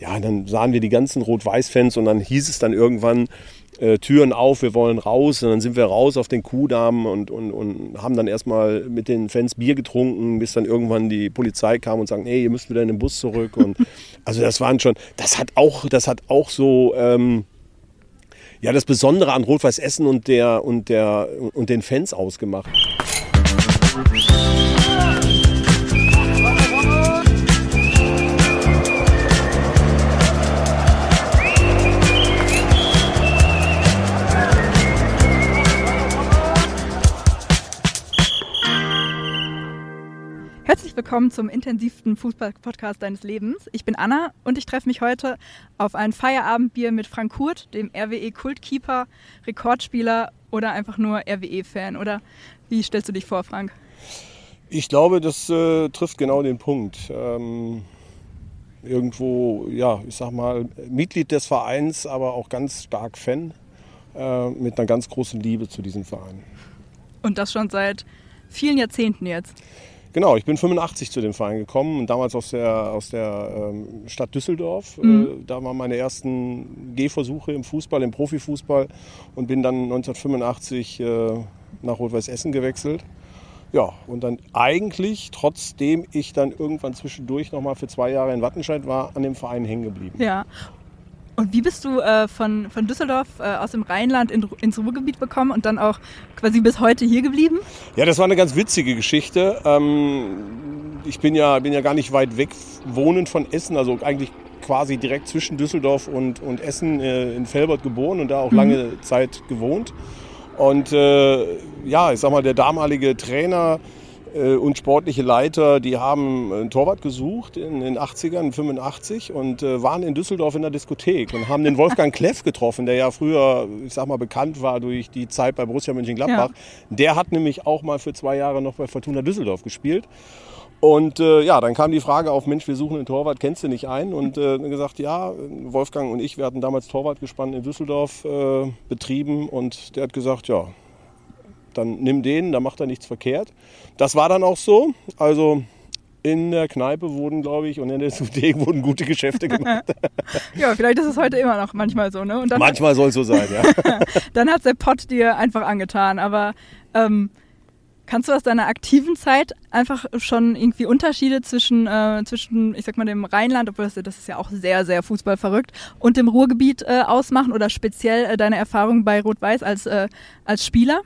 ja, dann sahen wir die ganzen Rot-Weiß-Fans und dann hieß es dann irgendwann, äh, Türen auf, wir wollen raus. Und dann sind wir raus auf den Kuhdamm und, und, und haben dann erstmal mit den Fans Bier getrunken, bis dann irgendwann die Polizei kam und sagte, hey, ihr müsst wieder in den Bus zurück. Und also das waren schon, das hat auch, das hat auch so. Ähm, ja, das Besondere an Rot-Weiß Essen und, der, und, der, und den Fans ausgemacht. Herzlich willkommen zum intensivsten Fußball-Podcast deines Lebens. Ich bin Anna und ich treffe mich heute auf ein Feierabendbier mit Frank Kurt, dem RWE-Kultkeeper, Rekordspieler oder einfach nur RWE-Fan. Oder wie stellst du dich vor, Frank? Ich glaube, das äh, trifft genau den Punkt. Ähm, irgendwo, ja, ich sag mal, Mitglied des Vereins, aber auch ganz stark Fan äh, mit einer ganz großen Liebe zu diesem Verein. Und das schon seit vielen Jahrzehnten jetzt. Genau, ich bin 85 zu dem Verein gekommen und damals aus der, aus der ähm, Stadt Düsseldorf. Mhm. Äh, da waren meine ersten Gehversuche im Fußball, im Profifußball und bin dann 1985 äh, nach Rot-Weiß Essen gewechselt. Ja, und dann eigentlich, trotzdem ich dann irgendwann zwischendurch nochmal für zwei Jahre in Wattenscheid war, an dem Verein hängen geblieben. Ja. Und wie bist du äh, von, von Düsseldorf äh, aus dem Rheinland in, ins Ruhrgebiet bekommen und dann auch quasi bis heute hier geblieben? Ja, das war eine ganz witzige Geschichte. Ähm, ich bin ja, bin ja gar nicht weit weg wohnend von Essen, also eigentlich quasi direkt zwischen Düsseldorf und, und Essen äh, in Felbert geboren und da auch mhm. lange Zeit gewohnt. Und äh, ja, ich sag mal, der damalige Trainer und sportliche Leiter, die haben einen Torwart gesucht in den 80ern, 85 und äh, waren in Düsseldorf in der Diskothek und haben den Wolfgang Kleff getroffen, der ja früher, ich sag mal, bekannt war durch die Zeit bei Borussia Mönchengladbach. Ja. Der hat nämlich auch mal für zwei Jahre noch bei Fortuna Düsseldorf gespielt. Und äh, ja, dann kam die Frage auf, Mensch, wir suchen einen Torwart, kennst du nicht einen? Und äh, gesagt, ja, Wolfgang und ich, wir hatten damals Torwartgespann in Düsseldorf äh, betrieben und der hat gesagt, ja, dann nimm den, da macht er nichts verkehrt. Das war dann auch so. Also in der Kneipe wurden, glaube ich, und in der Diskothek wurden gute Geschäfte gemacht. ja, vielleicht ist es heute immer noch manchmal so, ne? manchmal soll es so sein, ja. dann hat der Pott dir einfach angetan. Aber ähm, kannst du aus deiner aktiven Zeit einfach schon irgendwie Unterschiede zwischen, äh, zwischen ich sag mal, dem Rheinland, obwohl das, das, ist ja auch sehr, sehr fußballverrückt, und dem Ruhrgebiet äh, ausmachen oder speziell äh, deine Erfahrung bei Rot-Weiß als, äh, als Spieler?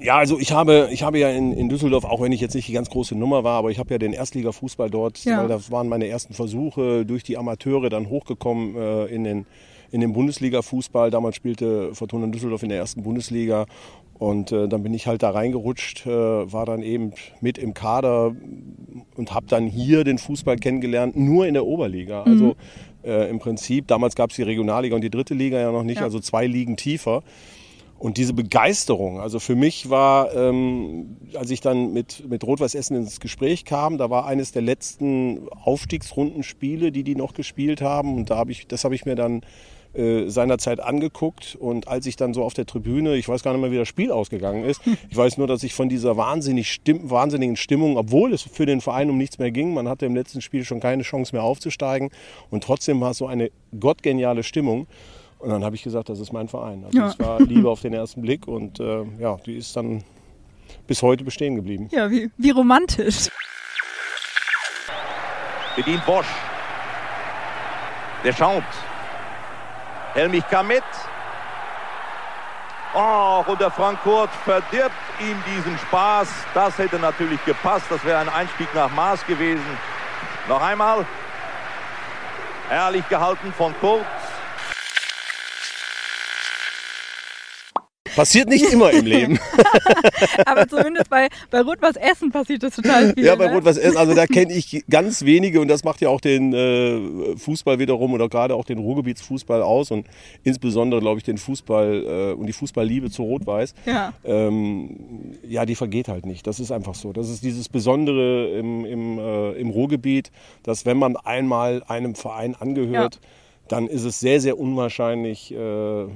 Ja, also ich habe, ich habe ja in, in Düsseldorf, auch wenn ich jetzt nicht die ganz große Nummer war, aber ich habe ja den Erstliga-Fußball dort, ja. weil das waren meine ersten Versuche durch die Amateure dann hochgekommen äh, in den, in den Bundesliga-Fußball. Damals spielte Fortuna Düsseldorf in der ersten Bundesliga und äh, dann bin ich halt da reingerutscht, äh, war dann eben mit im Kader und habe dann hier den Fußball kennengelernt, nur in der Oberliga. Mhm. Also äh, im Prinzip, damals gab es die Regionalliga und die dritte Liga ja noch nicht, ja. also zwei Ligen tiefer. Und diese Begeisterung, also für mich war, ähm, als ich dann mit, mit Rot-Weiß Essen ins Gespräch kam, da war eines der letzten Aufstiegsrundenspiele, die die noch gespielt haben. Und da habe ich, das habe ich mir dann äh, seinerzeit angeguckt. Und als ich dann so auf der Tribüne, ich weiß gar nicht mehr, wie das Spiel ausgegangen ist, ich weiß nur, dass ich von dieser wahnsinnig stimm, wahnsinnigen Stimmung, obwohl es für den Verein um nichts mehr ging, man hatte im letzten Spiel schon keine Chance mehr aufzusteigen. Und trotzdem war es so eine gottgeniale Stimmung. Und dann habe ich gesagt, das ist mein Verein. Also es war Liebe auf den ersten Blick und äh, ja, die ist dann bis heute bestehen geblieben. Ja, wie, wie romantisch. Bedient Bosch. Der schaut. Helmich kam mit. Oh, und der Frankfurt verdirbt ihm diesen Spaß. Das hätte natürlich gepasst. Das wäre ein Einstieg nach Maß gewesen. Noch einmal. Herrlich gehalten von Kurz. Passiert nicht immer im Leben. Aber zumindest bei, bei Rot-Was Essen passiert das total viel. Ja, bei ne? Rot-Was Essen, also da kenne ich ganz wenige und das macht ja auch den äh, Fußball wiederum oder gerade auch den Ruhrgebietsfußball aus und insbesondere, glaube ich, den Fußball äh, und die Fußballliebe zu Rot-Weiß. Ja. Ähm, ja, die vergeht halt nicht. Das ist einfach so. Das ist dieses Besondere im, im, äh, im Ruhrgebiet, dass wenn man einmal einem Verein angehört, ja. dann ist es sehr, sehr unwahrscheinlich, äh,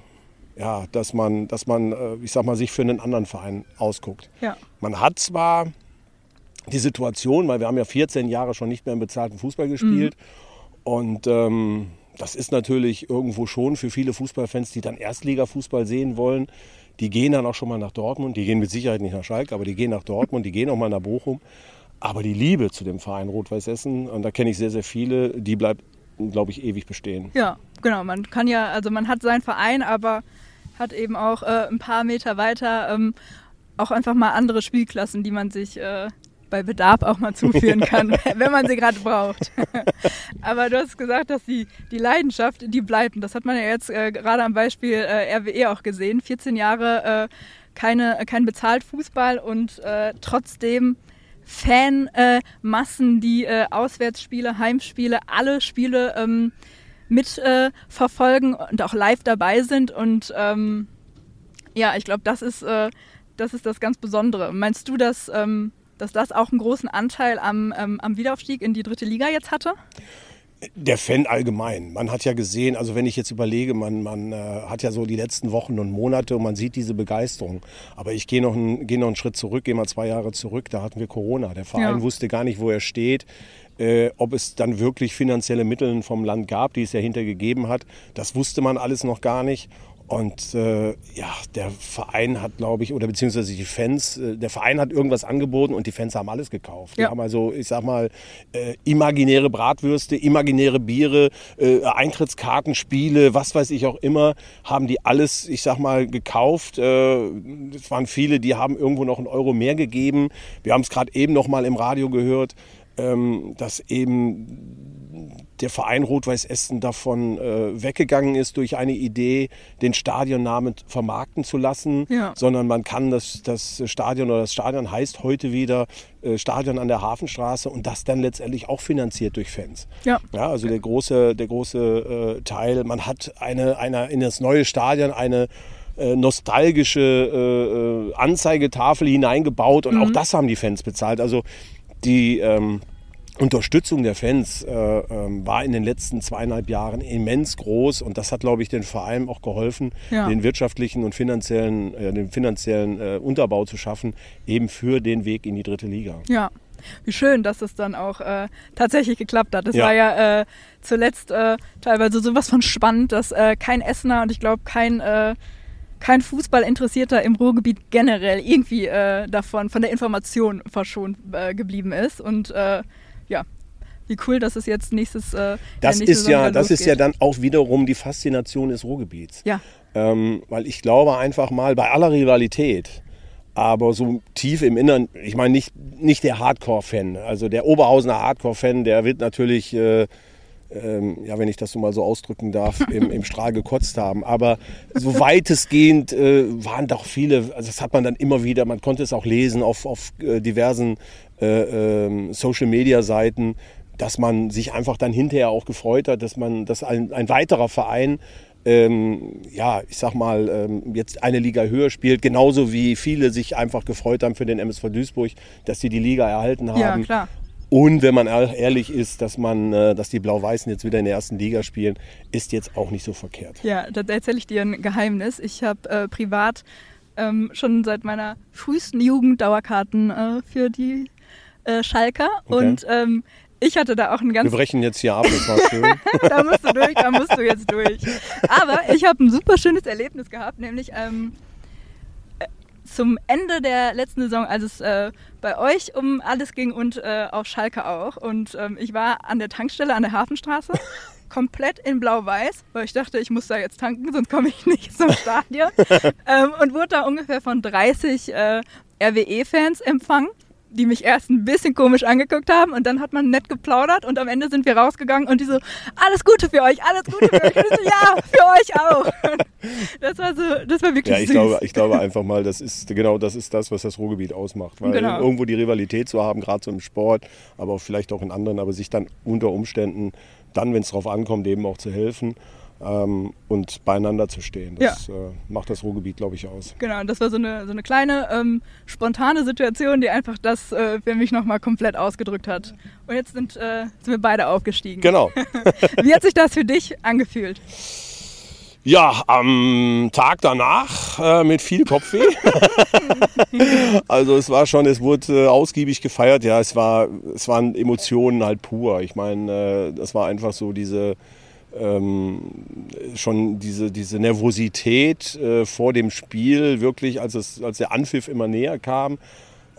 ja, dass man, dass man, äh, ich sag mal, sich für einen anderen Verein ausguckt. Ja. Man hat zwar die Situation, weil wir haben ja 14 Jahre schon nicht mehr im bezahlten Fußball gespielt. Mhm. Und ähm, das ist natürlich irgendwo schon für viele Fußballfans, die dann Erstliga-Fußball sehen wollen. Die gehen dann auch schon mal nach Dortmund. Die gehen mit Sicherheit nicht nach Schalke, aber die gehen nach Dortmund, die gehen auch mal nach Bochum. Aber die Liebe zu dem Verein Rot-Weiß Essen, und da kenne ich sehr, sehr viele, die bleibt, glaube ich, ewig bestehen. Ja, genau. Man kann ja, also man hat seinen Verein, aber hat eben auch äh, ein paar Meter weiter ähm, auch einfach mal andere Spielklassen, die man sich äh, bei Bedarf auch mal zuführen kann, wenn man sie gerade braucht. Aber du hast gesagt, dass die, die Leidenschaft, die bleibt. Und das hat man ja jetzt äh, gerade am Beispiel äh, RWE auch gesehen. 14 Jahre äh, keine, kein bezahlt Fußball und äh, trotzdem Fanmassen, die äh, Auswärtsspiele, Heimspiele, alle Spiele ähm, mitverfolgen und auch live dabei sind. Und ähm, ja, ich glaube, das ist, äh, das ist das ganz Besondere. Meinst du, dass ähm, dass das auch einen großen Anteil am, ähm, am Wiederaufstieg in die dritte Liga jetzt hatte? Der Fan allgemein. Man hat ja gesehen, also wenn ich jetzt überlege, man, man äh, hat ja so die letzten Wochen und Monate und man sieht diese Begeisterung. Aber ich gehe noch, ein, geh noch einen Schritt zurück, gehe mal zwei Jahre zurück, da hatten wir Corona. Der Verein ja. wusste gar nicht, wo er steht. Äh, ob es dann wirklich finanzielle Mittel vom Land gab, die es ja hintergegeben hat, das wusste man alles noch gar nicht. Und äh, ja, der Verein hat, glaube ich, oder beziehungsweise die Fans, äh, der Verein hat irgendwas angeboten und die Fans haben alles gekauft. Ja. Die haben also, ich sag mal, äh, imaginäre Bratwürste, imaginäre Biere, äh, Eintrittskarten, Spiele, was weiß ich auch immer, haben die alles, ich sag mal, gekauft. Äh, es waren viele, die haben irgendwo noch einen Euro mehr gegeben. Wir haben es gerade eben noch mal im Radio gehört, ähm, dass eben der Verein Rot-Weiß Essen davon äh, weggegangen ist durch eine Idee, den Stadionnamen vermarkten zu lassen, ja. sondern man kann das, das Stadion oder das Stadion heißt heute wieder äh, Stadion an der Hafenstraße und das dann letztendlich auch finanziert durch Fans. Ja. ja also der große, der große äh, Teil, man hat eine, eine, in das neue Stadion eine äh, nostalgische äh, äh, Anzeigetafel hineingebaut und mhm. auch das haben die Fans bezahlt. Also die ähm, Unterstützung der Fans äh, äh, war in den letzten zweieinhalb Jahren immens groß und das hat, glaube ich, den Verein auch geholfen, ja. den wirtschaftlichen und finanziellen, äh, den finanziellen äh, Unterbau zu schaffen, eben für den Weg in die dritte Liga. Ja. Wie schön, dass es dann auch äh, tatsächlich geklappt hat. Es ja. war ja äh, zuletzt teilweise sowas von spannend, dass kein Essener und ich glaube kein kein Fußballinteressierter im Ruhrgebiet generell irgendwie äh, davon, von der Information verschont äh, geblieben ist. Und äh, ja, wie cool, dass es jetzt nächstes. Äh, das ist ja, das ist ja dann auch wiederum die Faszination des Ruhrgebiets. Ja. Ähm, weil ich glaube einfach mal, bei aller Rivalität, aber so tief im Innern, ich meine nicht, nicht der Hardcore-Fan, also der Oberhausener Hardcore-Fan, der wird natürlich, äh, ähm, ja, wenn ich das so mal so ausdrücken darf, im, im Strahl gekotzt haben. Aber so weitestgehend äh, waren doch viele, also das hat man dann immer wieder, man konnte es auch lesen auf, auf äh, diversen äh, ähm, Social-Media-Seiten, dass man sich einfach dann hinterher auch gefreut hat, dass man, dass ein, ein weiterer Verein ähm, ja, ich sag mal, ähm, jetzt eine Liga höher spielt, genauso wie viele sich einfach gefreut haben für den MSV Duisburg, dass sie die Liga erhalten haben. Ja, klar. Und wenn man ehrlich ist, dass man, äh, dass die Blau-Weißen jetzt wieder in der ersten Liga spielen, ist jetzt auch nicht so verkehrt. Ja, da erzähle ich dir ein Geheimnis. Ich habe äh, privat ähm, schon seit meiner frühesten Jugend Dauerkarten äh, für die äh, Schalker okay. und ähm, ich hatte da auch einen ganz. Wir brechen jetzt hier ab, das war schön. da musst du durch, da musst du jetzt durch. Aber ich habe ein super schönes Erlebnis gehabt, nämlich ähm, äh, zum Ende der letzten Saison, als es äh, bei euch um alles ging und äh, auf Schalke auch. Und ähm, ich war an der Tankstelle an der Hafenstraße, komplett in Blau-Weiß, weil ich dachte, ich muss da jetzt tanken, sonst komme ich nicht zum Stadion. ähm, und wurde da ungefähr von 30 äh, RWE-Fans empfangen die mich erst ein bisschen komisch angeguckt haben und dann hat man nett geplaudert und am Ende sind wir rausgegangen und die so, alles Gute für euch, alles Gute für euch. So, ja, für euch auch. Das war so, das war wirklich ja, ich süß. Glaube, ich glaube einfach mal, das ist genau das ist das, was das Ruhrgebiet ausmacht. Weil genau. irgendwo die Rivalität zu haben, gerade so im Sport, aber vielleicht auch in anderen, aber sich dann unter Umständen dann, wenn es drauf ankommt, eben auch zu helfen ähm, und beieinander zu stehen. Das ja. äh, macht das Ruhrgebiet, glaube ich, aus. Genau, das war so eine, so eine kleine ähm, spontane Situation, die einfach das äh, für mich nochmal komplett ausgedrückt hat. Und jetzt sind, äh, sind wir beide aufgestiegen. Genau. Wie hat sich das für dich angefühlt? Ja, am Tag danach äh, mit viel Kopfweh. also es war schon, es wurde äh, ausgiebig gefeiert. Ja, es war, es waren Emotionen halt pur. Ich meine, äh, das war einfach so diese ähm, schon diese, diese Nervosität äh, vor dem Spiel, wirklich, als, es, als der Anpfiff immer näher kam.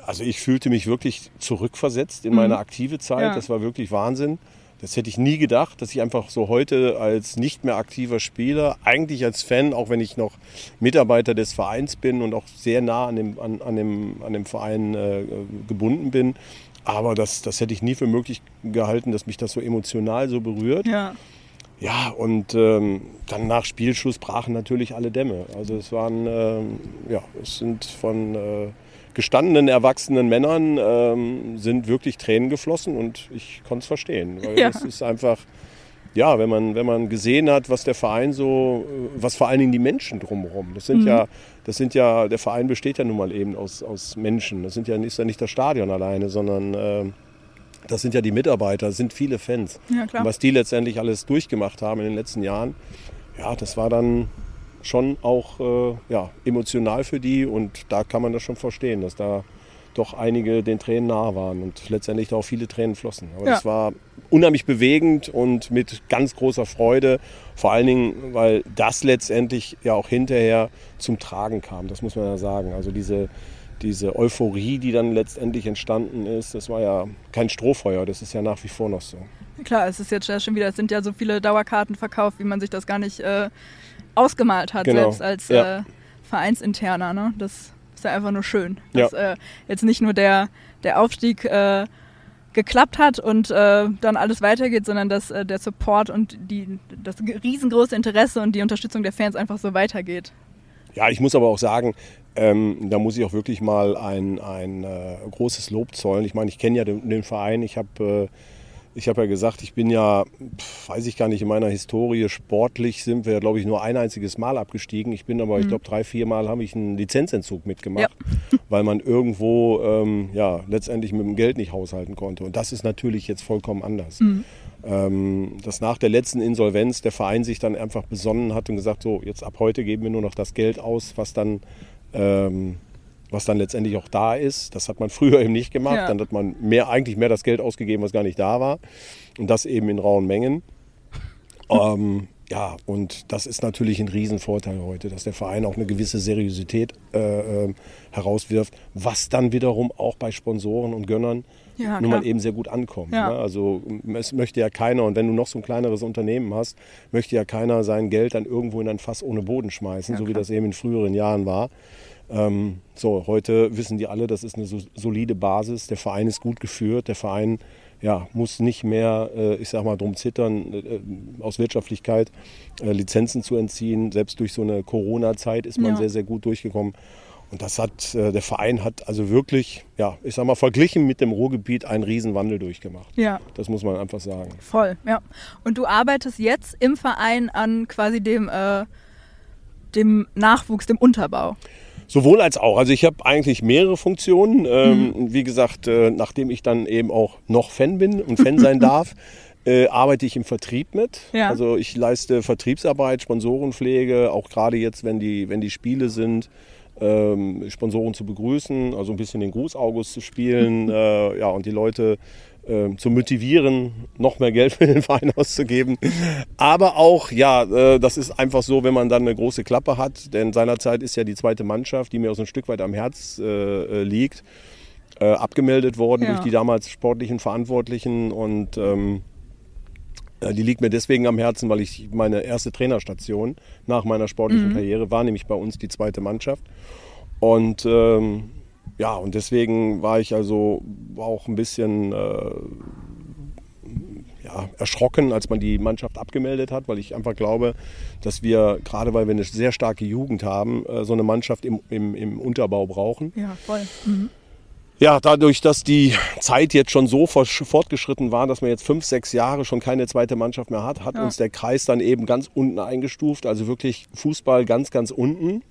Also ich fühlte mich wirklich zurückversetzt in mhm. meine aktive Zeit. Ja. Das war wirklich Wahnsinn. Das hätte ich nie gedacht, dass ich einfach so heute als nicht mehr aktiver Spieler, eigentlich als Fan, auch wenn ich noch Mitarbeiter des Vereins bin und auch sehr nah an dem, an, an dem, an dem Verein äh, gebunden bin, aber das, das hätte ich nie für möglich gehalten, dass mich das so emotional so berührt. Ja. Ja, und ähm, dann nach Spielschluss brachen natürlich alle Dämme. Also es waren, ähm, ja, es sind von äh, gestandenen, erwachsenen Männern ähm, sind wirklich Tränen geflossen und ich konnte es verstehen. Weil ja. das ist einfach, ja, wenn man, wenn man gesehen hat, was der Verein so, was vor allen Dingen die Menschen drumherum, das sind mhm. ja, das sind ja, der Verein besteht ja nun mal eben aus, aus Menschen. Das sind ja, ist ja nicht das Stadion alleine, sondern äh, das sind ja die Mitarbeiter, das sind viele Fans. Ja, klar. Und was die letztendlich alles durchgemacht haben in den letzten Jahren, ja, das war dann schon auch äh, ja, emotional für die und da kann man das schon verstehen, dass da doch einige den Tränen nah waren und letztendlich da auch viele Tränen flossen. Aber ja. das war unheimlich bewegend und mit ganz großer Freude, vor allen Dingen, weil das letztendlich ja auch hinterher zum Tragen kam, das muss man ja sagen. Also diese, diese Euphorie, die dann letztendlich entstanden ist, das war ja kein Strohfeuer, das ist ja nach wie vor noch so. Klar, es ist jetzt schon wieder, es sind ja so viele Dauerkarten verkauft, wie man sich das gar nicht äh, ausgemalt hat, genau. selbst als ja. äh, Vereinsinterner. Ne? Das ist ja einfach nur schön, dass ja. äh, jetzt nicht nur der, der Aufstieg äh, geklappt hat und äh, dann alles weitergeht, sondern dass äh, der Support und die, das riesengroße Interesse und die Unterstützung der Fans einfach so weitergeht. Ja, ich muss aber auch sagen, ähm, da muss ich auch wirklich mal ein, ein äh, großes Lob zollen. Ich meine, ich kenne ja den, den, Verein, ich habe ich habe ja gesagt, ich bin ja, weiß ich gar nicht, in meiner Historie sportlich sind wir, glaube ich, nur ein einziges Mal abgestiegen. Ich bin aber, mhm. ich glaube, drei, vier Mal habe ich einen Lizenzentzug mitgemacht, ja. weil man irgendwo ähm, ja, letztendlich mit dem Geld nicht haushalten konnte. Und das ist natürlich jetzt vollkommen anders. Mhm. Ähm, dass nach der letzten Insolvenz der Verein sich dann einfach besonnen hat und gesagt, so, jetzt ab heute geben wir nur noch das Geld aus, was dann... Ähm, was dann letztendlich auch da ist. Das hat man früher eben nicht gemacht. Ja. Dann hat man mehr, eigentlich mehr das Geld ausgegeben, was gar nicht da war. Und das eben in rauen Mengen. ähm, ja, und das ist natürlich ein Riesenvorteil heute, dass der Verein auch eine gewisse Seriosität äh, äh, herauswirft, was dann wiederum auch bei Sponsoren und Gönnern ja, nun mal eben sehr gut ankommt. Ja. Ne? Also es möchte ja keiner, und wenn du noch so ein kleineres Unternehmen hast, möchte ja keiner sein Geld dann irgendwo in ein Fass ohne Boden schmeißen, ja, so wie das eben in früheren Jahren war. Ähm, so, heute wissen die alle, das ist eine so, solide Basis. Der Verein ist gut geführt. Der Verein ja, muss nicht mehr, äh, ich sag mal, drum zittern, äh, aus Wirtschaftlichkeit äh, Lizenzen zu entziehen. Selbst durch so eine Corona-Zeit ist man ja. sehr, sehr gut durchgekommen. Und das hat, äh, der Verein hat also wirklich, ja, ich sag mal, verglichen mit dem Ruhrgebiet einen Riesenwandel durchgemacht. Ja. Das muss man einfach sagen. Voll, ja. Und du arbeitest jetzt im Verein an quasi dem, äh, dem Nachwuchs, dem Unterbau. Sowohl als auch. Also ich habe eigentlich mehrere Funktionen. Ähm, mhm. Wie gesagt, äh, nachdem ich dann eben auch noch Fan bin und Fan sein darf, äh, arbeite ich im Vertrieb mit. Ja. Also ich leiste Vertriebsarbeit, Sponsorenpflege, auch gerade jetzt, wenn die, wenn die Spiele sind, ähm, Sponsoren zu begrüßen, also ein bisschen den Gruß August zu spielen, äh, ja, und die Leute äh, zu motivieren, noch mehr Geld für den Verein auszugeben. Aber auch, ja, äh, das ist einfach so, wenn man dann eine große Klappe hat, denn seinerzeit ist ja die zweite Mannschaft, die mir auch so ein Stück weit am Herz äh, äh liegt, äh, abgemeldet worden ja. durch die damals sportlichen Verantwortlichen und ähm, die liegt mir deswegen am Herzen, weil ich meine erste Trainerstation nach meiner sportlichen mhm. Karriere war, nämlich bei uns die zweite Mannschaft. Und ähm, ja, und deswegen war ich also auch ein bisschen äh, ja, erschrocken, als man die Mannschaft abgemeldet hat, weil ich einfach glaube, dass wir, gerade weil wir eine sehr starke Jugend haben, äh, so eine Mannschaft im, im, im Unterbau brauchen. Ja, voll. Mhm. Ja, dadurch, dass die Zeit jetzt schon so fortgeschritten war, dass man jetzt fünf, sechs Jahre schon keine zweite Mannschaft mehr hat, hat ja. uns der Kreis dann eben ganz unten eingestuft, also wirklich Fußball ganz, ganz unten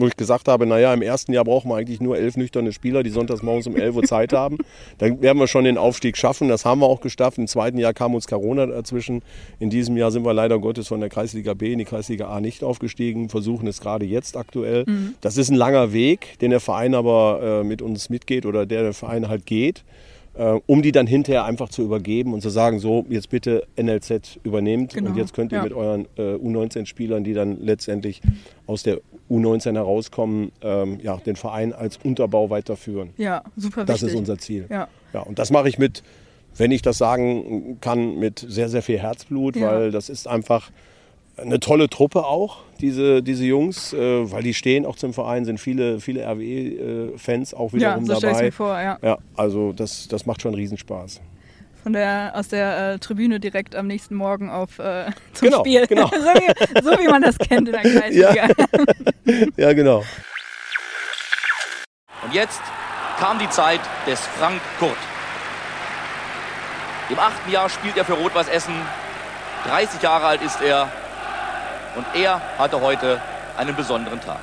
wo ich gesagt habe, naja, im ersten Jahr brauchen wir eigentlich nur elf nüchterne Spieler, die sonntags morgens um 11 Uhr Zeit haben. Dann werden wir schon den Aufstieg schaffen. Das haben wir auch geschafft. Im zweiten Jahr kam uns Corona dazwischen. In diesem Jahr sind wir leider Gottes von der Kreisliga B in die Kreisliga A nicht aufgestiegen, versuchen es gerade jetzt aktuell. Mhm. Das ist ein langer Weg, den der Verein aber äh, mit uns mitgeht oder der der Verein halt geht äh, um die dann hinterher einfach zu übergeben und zu sagen, so, jetzt bitte NLZ übernehmt genau. und jetzt könnt ihr ja. mit euren äh, U19-Spielern, die dann letztendlich aus der U19 herauskommen, ähm, ja, den Verein als Unterbau weiterführen. Ja, super Das ist unser Ziel. Ja. ja und das mache ich mit, wenn ich das sagen kann, mit sehr, sehr viel Herzblut, ja. weil das ist einfach eine tolle Truppe auch, diese, diese Jungs, äh, weil die stehen auch zum Verein, sind viele, viele RWE-Fans auch wiederum ja, so dabei. Mir vor, ja. ja, also das, das macht schon Riesenspaß. Von der, aus der äh, Tribüne direkt am nächsten Morgen auf äh, zum genau, Spiel. Genau. so, wie, so wie man das kennt in der Kreisliga. Ja, ja genau. Und jetzt kam die Zeit des Frank Kurt. Im achten Jahr spielt er für Rot-Weiß Essen. 30 Jahre alt ist er und er hatte heute einen besonderen Tag.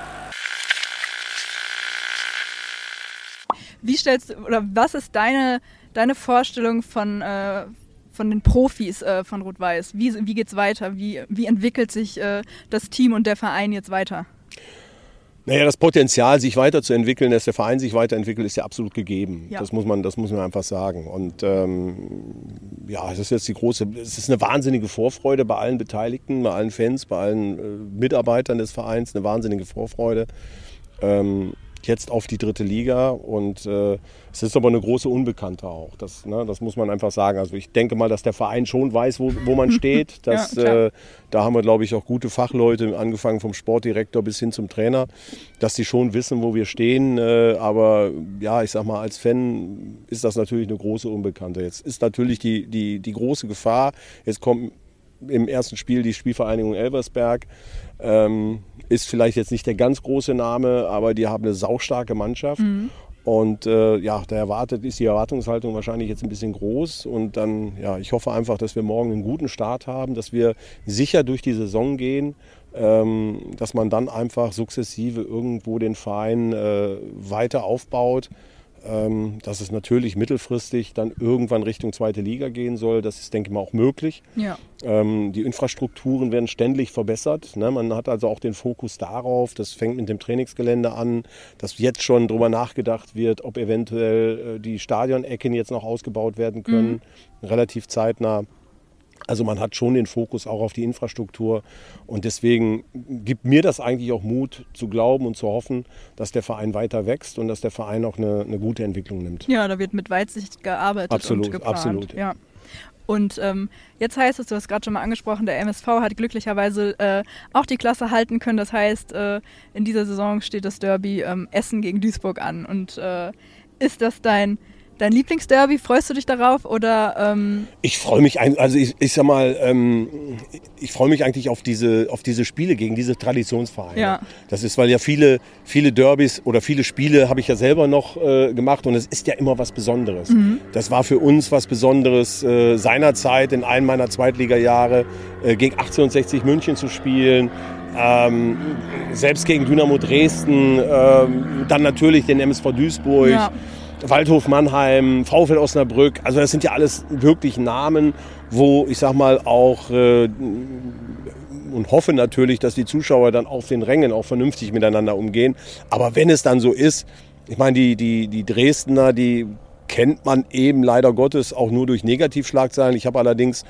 Wie stellst du, oder was ist deine, deine Vorstellung von, äh, von den Profis äh, von Rot-Weiß? Wie, wie es weiter? Wie, wie entwickelt sich äh, das Team und der Verein jetzt weiter? Naja, das Potenzial, sich weiterzuentwickeln, dass der Verein sich weiterentwickelt, ist ja absolut gegeben. Ja. Das, muss man, das muss man einfach sagen. Und ähm, ja, es ist jetzt die große, es ist eine wahnsinnige Vorfreude bei allen Beteiligten, bei allen Fans, bei allen äh, Mitarbeitern des Vereins, eine wahnsinnige Vorfreude. Ähm, jetzt auf die dritte Liga und äh, es ist aber eine große Unbekannte auch. Das, ne, das muss man einfach sagen. Also ich denke mal, dass der Verein schon weiß, wo, wo man steht. Das, ja, äh, da haben wir, glaube ich, auch gute Fachleute, angefangen vom Sportdirektor bis hin zum Trainer, dass die schon wissen, wo wir stehen. Äh, aber ja, ich sag mal, als Fan ist das natürlich eine große Unbekannte. Jetzt ist natürlich die, die, die große Gefahr, jetzt kommt im ersten Spiel die Spielvereinigung Elversberg. Ähm, ist vielleicht jetzt nicht der ganz große Name, aber die haben eine saustarke Mannschaft. Mhm. Und äh, ja, da erwartet, ist die Erwartungshaltung wahrscheinlich jetzt ein bisschen groß. Und dann, ja, ich hoffe einfach, dass wir morgen einen guten Start haben, dass wir sicher durch die Saison gehen, ähm, dass man dann einfach sukzessive irgendwo den Verein äh, weiter aufbaut dass es natürlich mittelfristig dann irgendwann Richtung zweite Liga gehen soll. Das ist, denke ich mal, auch möglich. Ja. Ähm, die Infrastrukturen werden ständig verbessert. Ne? Man hat also auch den Fokus darauf. Das fängt mit dem Trainingsgelände an, dass jetzt schon darüber nachgedacht wird, ob eventuell äh, die Stadionecken jetzt noch ausgebaut werden können, mhm. relativ zeitnah. Also man hat schon den Fokus auch auf die Infrastruktur und deswegen gibt mir das eigentlich auch Mut zu glauben und zu hoffen, dass der Verein weiter wächst und dass der Verein auch eine, eine gute Entwicklung nimmt. Ja, da wird mit Weitsicht gearbeitet absolut, und geplant. Absolut, ja. Und ähm, jetzt heißt es, du hast gerade schon mal angesprochen, der MSV hat glücklicherweise äh, auch die Klasse halten können. Das heißt, äh, in dieser Saison steht das Derby ähm, Essen gegen Duisburg an. Und äh, ist das dein Dein Lieblingsderby, freust du dich darauf oder? Ähm ich freue mich, also ich, ich sag mal, ähm, ich freue mich eigentlich auf diese, auf diese Spiele gegen diese Traditionsvereine. Ja. Das ist, weil ja viele, viele Derbys oder viele Spiele habe ich ja selber noch äh, gemacht und es ist ja immer was Besonderes. Mhm. Das war für uns was Besonderes äh, seinerzeit in einem meiner Zweitliga-Jahre äh, gegen 1860 München zu spielen. Ähm, selbst gegen Dynamo Dresden, ähm, dann natürlich den MSV Duisburg. Ja. Waldhof Mannheim, VfL Osnabrück. Also das sind ja alles wirklich Namen, wo ich sag mal auch äh, und hoffe natürlich, dass die Zuschauer dann auf den Rängen auch vernünftig miteinander umgehen. Aber wenn es dann so ist, ich meine, die, die, die Dresdner, die kennt man eben leider Gottes auch nur durch Negativschlagzeilen. Ich habe allerdings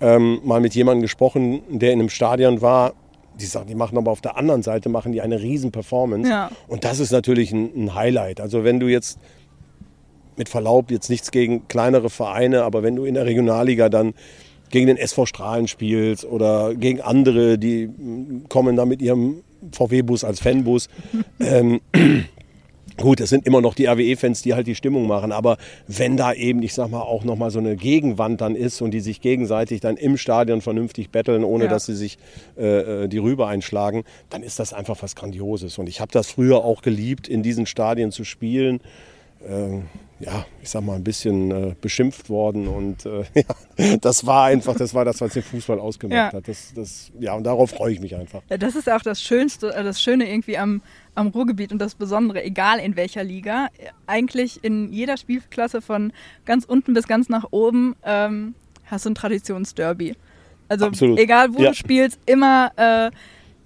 ähm, mal mit jemandem gesprochen, der in einem Stadion war. Die sagen, die machen aber auf der anderen Seite machen die eine riesen Performance. Ja. Und das ist natürlich ein, ein Highlight. Also wenn du jetzt mit Verlaub jetzt nichts gegen kleinere Vereine, aber wenn du in der Regionalliga dann gegen den SV Strahlen spielst oder gegen andere, die kommen da mit ihrem VW-Bus als Fanbus. ähm, Gut, es sind immer noch die RWE-Fans, die halt die Stimmung machen, aber wenn da eben, ich sag mal, auch nochmal so eine Gegenwand dann ist und die sich gegenseitig dann im Stadion vernünftig betteln, ohne ja. dass sie sich äh, äh die Rübe einschlagen, dann ist das einfach was Grandioses. Und ich habe das früher auch geliebt, in diesen Stadien zu spielen ja, ich sag mal, ein bisschen äh, beschimpft worden. Und äh, ja, das war einfach, das war das, was den Fußball ausgemacht ja. hat. Das, das, ja, und darauf freue ich mich einfach. Ja, das ist auch das Schönste, äh, das Schöne irgendwie am, am Ruhrgebiet und das Besondere, egal in welcher Liga. Eigentlich in jeder Spielklasse von ganz unten bis ganz nach oben ähm, hast du ein Traditionsderby. Also Absolut. egal wo ja. du spielst, immer äh,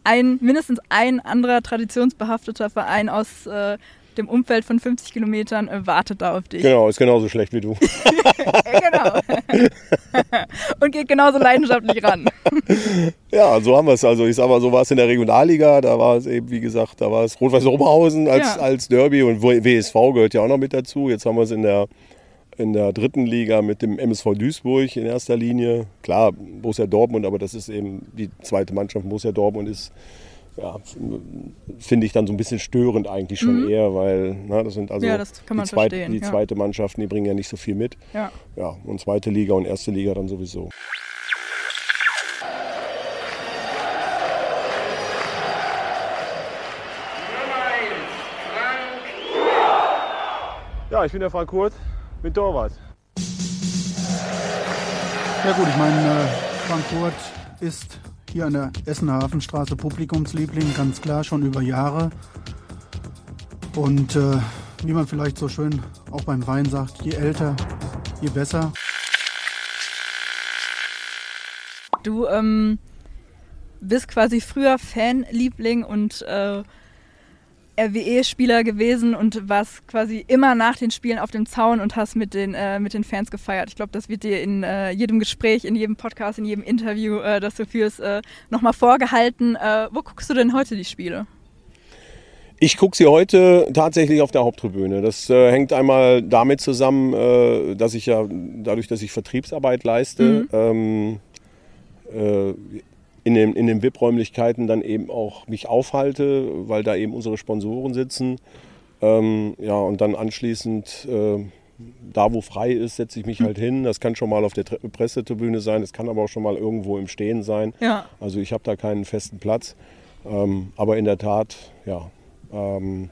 ein, mindestens ein anderer traditionsbehafteter Verein aus äh, dem Umfeld von 50 Kilometern äh, wartet da auf dich. Genau, ist genauso schlecht wie du. genau. Und geht genauso leidenschaftlich ran. ja, so haben wir es. Also ich sag mal, so war es in der Regionalliga. Da war es eben, wie gesagt, da war es Rot-Weiß Oberhausen als, ja. als Derby und WSV gehört ja auch noch mit dazu. Jetzt haben wir es in der in der dritten Liga mit dem MSV Duisburg in erster Linie. Klar, Borussia Dortmund, aber das ist eben die zweite Mannschaft. Borussia Dortmund ist ja, finde ich dann so ein bisschen störend eigentlich schon mhm. eher, weil na, ne, das sind also ja, das die, zweite, die ja. zweite Mannschaften, die bringen ja nicht so viel mit. Ja. ja, und zweite Liga und erste Liga dann sowieso. Ja, ich bin der Frank Kurt, bin Torwart. Ja gut, ich meine, äh, Frank Kurt ist hier an der Essener Hafenstraße Publikumsliebling, ganz klar schon über Jahre. Und äh, wie man vielleicht so schön auch beim Wein sagt, je älter, je besser. Du ähm, bist quasi früher Fanliebling und äh, RWE-Spieler gewesen und warst quasi immer nach den Spielen auf dem Zaun und hast mit den, äh, mit den Fans gefeiert. Ich glaube, das wird dir in äh, jedem Gespräch, in jedem Podcast, in jedem Interview, äh, das du führst, äh, nochmal vorgehalten. Äh, wo guckst du denn heute die Spiele? Ich gucke sie heute tatsächlich auf der Haupttribüne. Das äh, hängt einmal damit zusammen, äh, dass ich ja dadurch, dass ich Vertriebsarbeit leiste, mhm. ähm, in den, in den VIP-Räumlichkeiten dann eben auch mich aufhalte, weil da eben unsere Sponsoren sitzen. Ähm, ja, und dann anschließend, äh, da wo frei ist, setze ich mich halt hin. Das kann schon mal auf der Pressetribüne sein, das kann aber auch schon mal irgendwo im Stehen sein. Ja. Also ich habe da keinen festen Platz. Ähm, aber in der Tat, ja, ähm,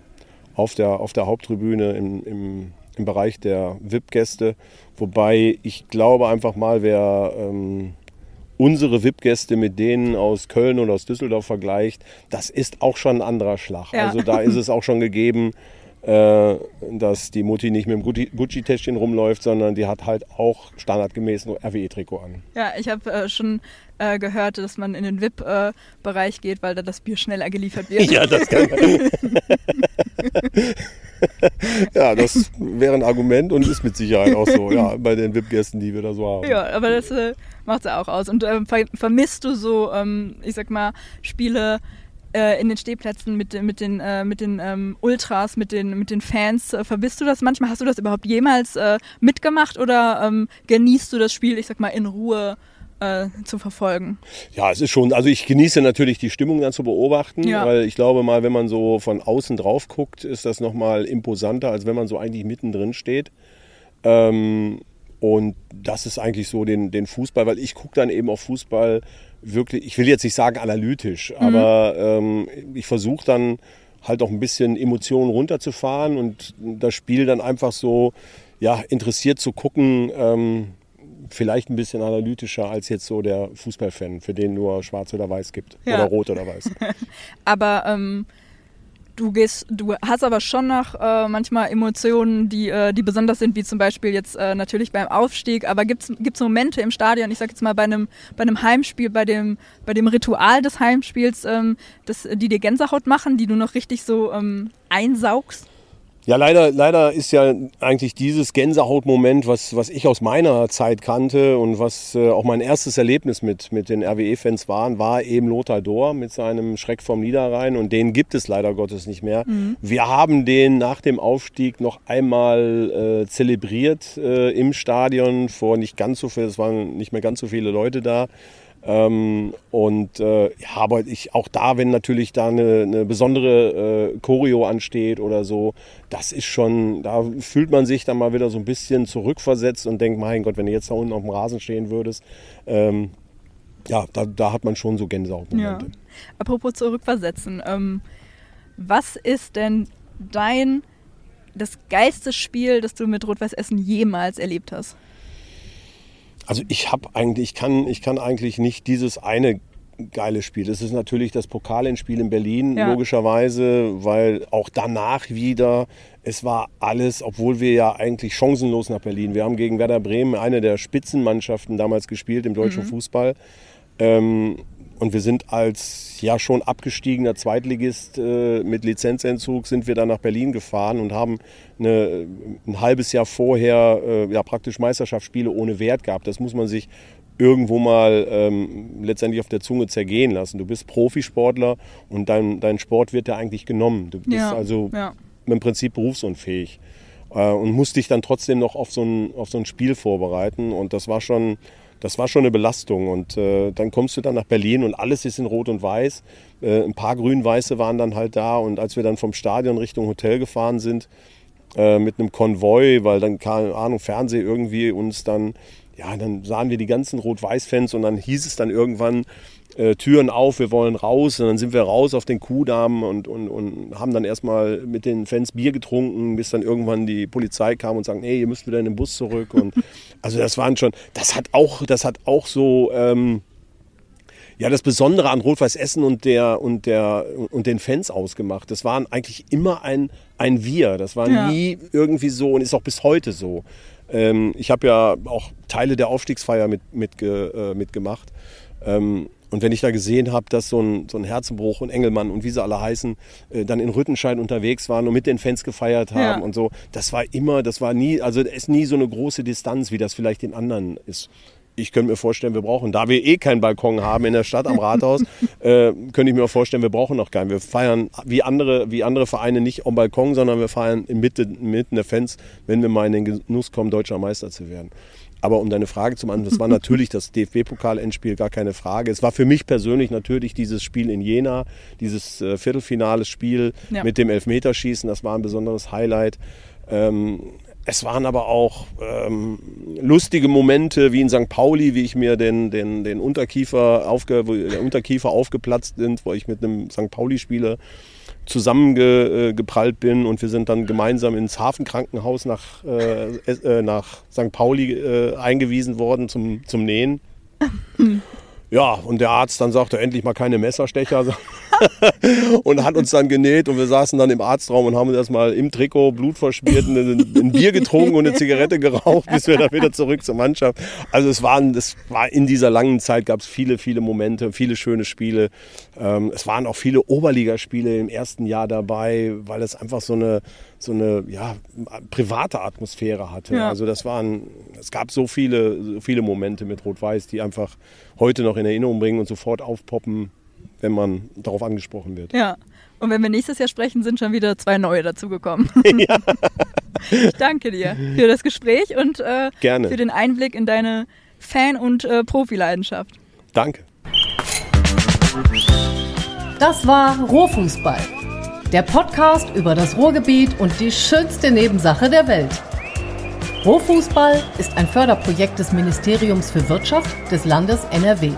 auf, der, auf der Haupttribüne im, im, im Bereich der VIP-Gäste. Wobei ich glaube einfach mal, wer ähm, unsere VIP-Gäste mit denen aus Köln oder aus Düsseldorf vergleicht, das ist auch schon ein anderer Schlag. Ja. Also da ist es auch schon gegeben, äh, dass die Mutti nicht mit dem Gucci-Täschchen rumläuft, sondern die hat halt auch standardgemäß ein RWE-Trikot an. Ja, ich habe äh, schon äh, gehört, dass man in den VIP-Bereich geht, weil da das Bier schneller geliefert wird. ja, das kann. ja, das wäre ein Argument und ist mit Sicherheit auch so, ja, bei den VIP-Gästen, die wir da so haben. Ja, aber das äh, macht es auch aus. Und äh, vermisst du so, ähm, ich sag mal, Spiele äh, in den Stehplätzen mit, mit den, äh, mit den ähm, Ultras, mit den, mit den Fans? Äh, vermisst du das manchmal? Hast du das überhaupt jemals äh, mitgemacht oder ähm, genießt du das Spiel, ich sag mal, in Ruhe? Äh, zu verfolgen. Ja, es ist schon, also ich genieße natürlich die Stimmung dann zu beobachten, ja. weil ich glaube mal, wenn man so von außen drauf guckt, ist das nochmal imposanter, als wenn man so eigentlich mittendrin steht. Ähm, und das ist eigentlich so den, den Fußball, weil ich gucke dann eben auf Fußball wirklich, ich will jetzt nicht sagen analytisch, mhm. aber ähm, ich versuche dann halt auch ein bisschen Emotionen runterzufahren und das Spiel dann einfach so ja, interessiert zu gucken, ähm, vielleicht ein bisschen analytischer als jetzt so der Fußballfan, für den nur schwarz oder weiß gibt. Ja. Oder rot oder weiß. aber ähm, du gehst, du hast aber schon noch äh, manchmal Emotionen, die, äh, die besonders sind, wie zum Beispiel jetzt äh, natürlich beim Aufstieg. Aber gibt es Momente im Stadion, ich sag jetzt mal bei einem, bei einem Heimspiel, bei dem, bei dem Ritual des Heimspiels, ähm, das, die dir Gänsehaut machen, die du noch richtig so ähm, einsaugst? Ja, leider, leider ist ja eigentlich dieses Gänsehautmoment, was, was ich aus meiner Zeit kannte und was äh, auch mein erstes Erlebnis mit, mit den RWE-Fans war, war eben Lothar Dohr mit seinem Schreck vom Niederrhein und den gibt es leider Gottes nicht mehr. Mhm. Wir haben den nach dem Aufstieg noch einmal äh, zelebriert äh, im Stadion vor nicht ganz so viel, es waren nicht mehr ganz so viele Leute da. Ähm, und äh, ja, aber ich auch da, wenn natürlich da eine, eine besondere äh, Choreo ansteht oder so, das ist schon, da fühlt man sich dann mal wieder so ein bisschen zurückversetzt und denkt, mein Gott, wenn du jetzt da unten auf dem Rasen stehen würdest, ähm, ja, da, da hat man schon so Gänsehautmomente. Ja. Apropos zurückversetzen, ähm, was ist denn dein das geilste Spiel, das du mit Rot-Weiß Essen jemals erlebt hast? Also ich habe eigentlich, ich kann, ich kann eigentlich nicht dieses eine geile Spiel. Es ist natürlich das Pokalendspiel in Berlin, ja. logischerweise, weil auch danach wieder, es war alles, obwohl wir ja eigentlich chancenlos nach Berlin. Wir haben gegen Werder Bremen eine der Spitzenmannschaften damals gespielt im deutschen mhm. Fußball. Ähm, und wir sind als ja schon abgestiegener Zweitligist äh, mit Lizenzentzug sind wir dann nach Berlin gefahren und haben eine, ein halbes Jahr vorher äh, ja praktisch Meisterschaftsspiele ohne Wert gehabt. Das muss man sich irgendwo mal ähm, letztendlich auf der Zunge zergehen lassen. Du bist Profisportler und dein, dein Sport wird ja eigentlich genommen. Du bist ja, also ja. im Prinzip berufsunfähig äh, und musst dich dann trotzdem noch auf so, ein, auf so ein Spiel vorbereiten. Und das war schon, das war schon eine Belastung. Und äh, dann kommst du dann nach Berlin und alles ist in Rot und Weiß. Äh, ein paar Grün-Weiße waren dann halt da. Und als wir dann vom Stadion Richtung Hotel gefahren sind, äh, mit einem Konvoi, weil dann, keine Ahnung, Fernseh irgendwie uns dann ja, dann sahen wir die ganzen Rot-Weiß-Fans und dann hieß es dann irgendwann, äh, Türen auf, wir wollen raus. Und dann sind wir raus auf den Kuhdamm und, und, und haben dann erstmal mit den Fans Bier getrunken, bis dann irgendwann die Polizei kam und sagte, hey, ihr müsst wieder in den Bus zurück. Und also das waren schon, das hat auch, das hat auch so. Ähm, ja, das Besondere an Rot-Weiß Essen und, der, und, der, und den Fans ausgemacht. Das waren eigentlich immer ein, ein Wir. Das war ja. nie irgendwie so und ist auch bis heute so. Ähm, ich habe ja auch Teile der Aufstiegsfeier mit, mit, äh, mitgemacht. Ähm, und wenn ich da gesehen habe, dass so ein, so ein Herzenbruch und Engelmann und wie sie alle heißen, äh, dann in Rüttenscheid unterwegs waren und mit den Fans gefeiert haben ja. und so, das war immer, das war nie, also es ist nie so eine große Distanz, wie das vielleicht in anderen ist ich könnte mir vorstellen, wir brauchen, da wir eh keinen Balkon haben in der Stadt am Rathaus, äh, könnte ich mir auch vorstellen, wir brauchen noch keinen. Wir feiern wie andere, wie andere Vereine nicht am Balkon, sondern wir feiern inmitten, inmitten der Fans, wenn wir mal in den Genuss kommen, deutscher Meister zu werden. Aber um deine Frage zu beantworten, das war natürlich das DFB-Pokal-Endspiel, gar keine Frage. Es war für mich persönlich natürlich dieses Spiel in Jena, dieses äh, Viertelfinales-Spiel ja. mit dem Elfmeterschießen, das war ein besonderes Highlight. Ähm, es waren aber auch ähm, lustige Momente, wie in St. Pauli, wie ich mir den, den, den Unterkiefer, aufge, der Unterkiefer aufgeplatzt sind, wo ich mit einem St. Pauli-Spieler zusammengeprallt bin und wir sind dann gemeinsam ins Hafenkrankenhaus nach, äh, äh, nach St. Pauli äh, eingewiesen worden zum, zum Nähen. Ja, und der Arzt dann sagte, endlich mal keine Messerstecher. und hat uns dann genäht und wir saßen dann im Arztraum und haben uns erstmal im Trikot Blut verschmiert, ein, ein Bier getrunken und eine Zigarette geraucht, bis wir dann wieder zurück zur Mannschaft. Also es waren, das war in dieser langen Zeit gab es viele, viele Momente, viele schöne Spiele. Ähm, es waren auch viele Oberligaspiele im ersten Jahr dabei, weil es einfach so eine, so eine ja, private Atmosphäre hatte. Ja. Also das waren, es gab so viele, so viele Momente mit Rot-Weiß, die einfach heute noch in Erinnerung bringen und sofort aufpoppen, wenn man darauf angesprochen wird. Ja. Und wenn wir nächstes Jahr sprechen, sind schon wieder zwei neue dazugekommen. Ja. ich danke dir für das Gespräch und äh, Gerne. für den Einblick in deine Fan- und äh, Profileidenschaft. Danke. Das war Rohfußball der Podcast über das Ruhrgebiet und die schönste Nebensache der Welt. Rohfußball ist ein Förderprojekt des Ministeriums für Wirtschaft des Landes NRW.